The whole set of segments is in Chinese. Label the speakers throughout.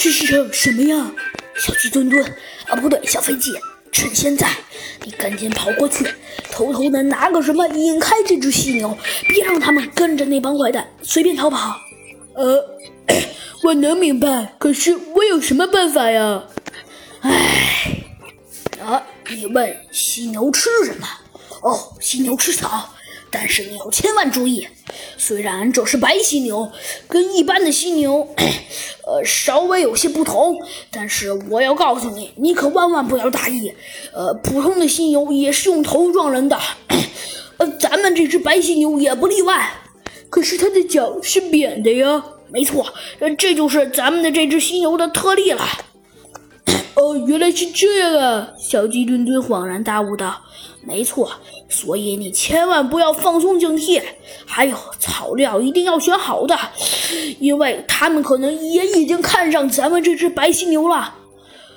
Speaker 1: 是是什么呀？小鸡墩墩啊，不对，小飞机，趁现在，你赶紧跑过去，偷偷的拿个什么引开这只犀牛，别让他们跟着那帮坏蛋随便逃跑。
Speaker 2: 呃，我能明白，可是我有什么办法呀？
Speaker 1: 唉，啊，你问犀牛吃什么？哦，犀牛吃草。但是你要千万注意，虽然这是白犀牛，跟一般的犀牛，呃，稍微有些不同，但是我要告诉你，你可万万不要大意。呃，普通的犀牛也是用头撞人的，呃，咱们这只白犀牛也不例外。
Speaker 2: 可是它的脚是扁的呀。
Speaker 1: 没错，这就是咱们的这只犀牛的特例了。
Speaker 2: 哦，原来是这样啊！小鸡墩墩恍然大悟道：“
Speaker 1: 没错，所以你千万不要放松警惕。还有草料一定要选好的，因为他们可能也已经看上咱们这只白犀牛了。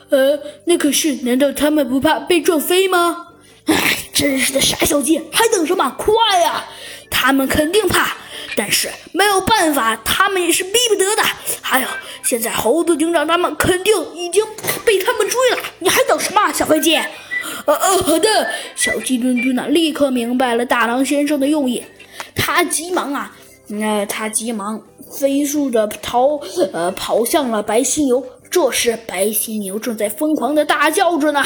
Speaker 2: 呃，那可是，难道他们不怕被撞飞吗？
Speaker 1: 哎，真是的傻小鸡，还等什么？快呀！他们肯定怕。”但是没有办法，他们也是逼不得的。还有，现在猴子警长他们肯定已经被他们追了，你还等什么，小飞机？
Speaker 2: 呃呃，好的。小鸡墩墩呢，立刻明白了大狼先生的用意，
Speaker 1: 他急忙啊，那他急忙飞速的逃，呃，跑向了白犀牛。这时，白犀牛正在疯狂的大叫着呢。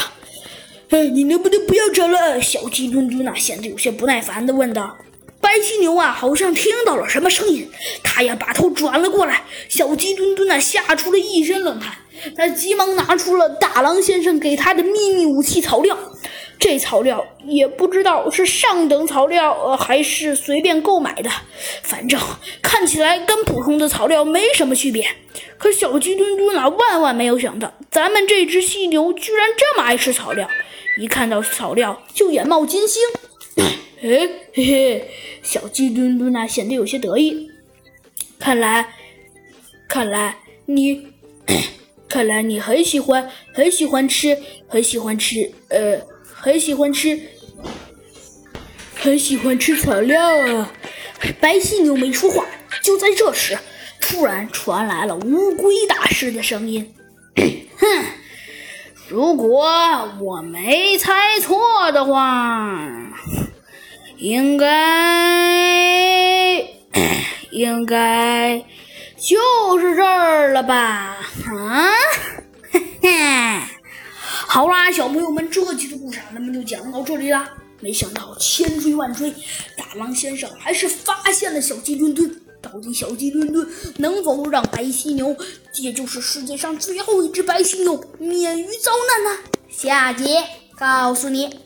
Speaker 2: 哎，你能不能不要吵了？
Speaker 1: 小鸡墩墩呢，显得有些不耐烦的问道。白犀牛啊，好像听到了什么声音，他呀把头转了过来。小鸡墩墩呢吓出了一身冷汗，他急忙拿出了大狼先生给他的秘密武器草料。这草料也不知道是上等草料，呃，还是随便购买的，反正看起来跟普通的草料没什么区别。可小鸡墩墩啊，万万没有想到，咱们这只犀牛居然这么爱吃草料，一看到草料就眼冒金星。
Speaker 2: 哎，嘿嘿，小鸡墩墩呢显得有些得意。看来，看来你，看来你很喜欢，很喜欢吃，很喜欢吃，呃，很喜欢吃，很喜欢吃草料啊！
Speaker 1: 白犀牛没说话。就在这时，突然传来了乌龟大师的声音：“ 哼，如果我没猜错的话。”应该，应该就是这儿了吧？啊，嘿嘿，好啦，小朋友们，这期的故事咱们就讲到这里啦。没想到千追万追，大狼先生还是发现了小鸡墩墩。到底小鸡墩墩能否让白犀牛，也就是世界上最后一只白犀牛，免于遭难呢？下节告诉你。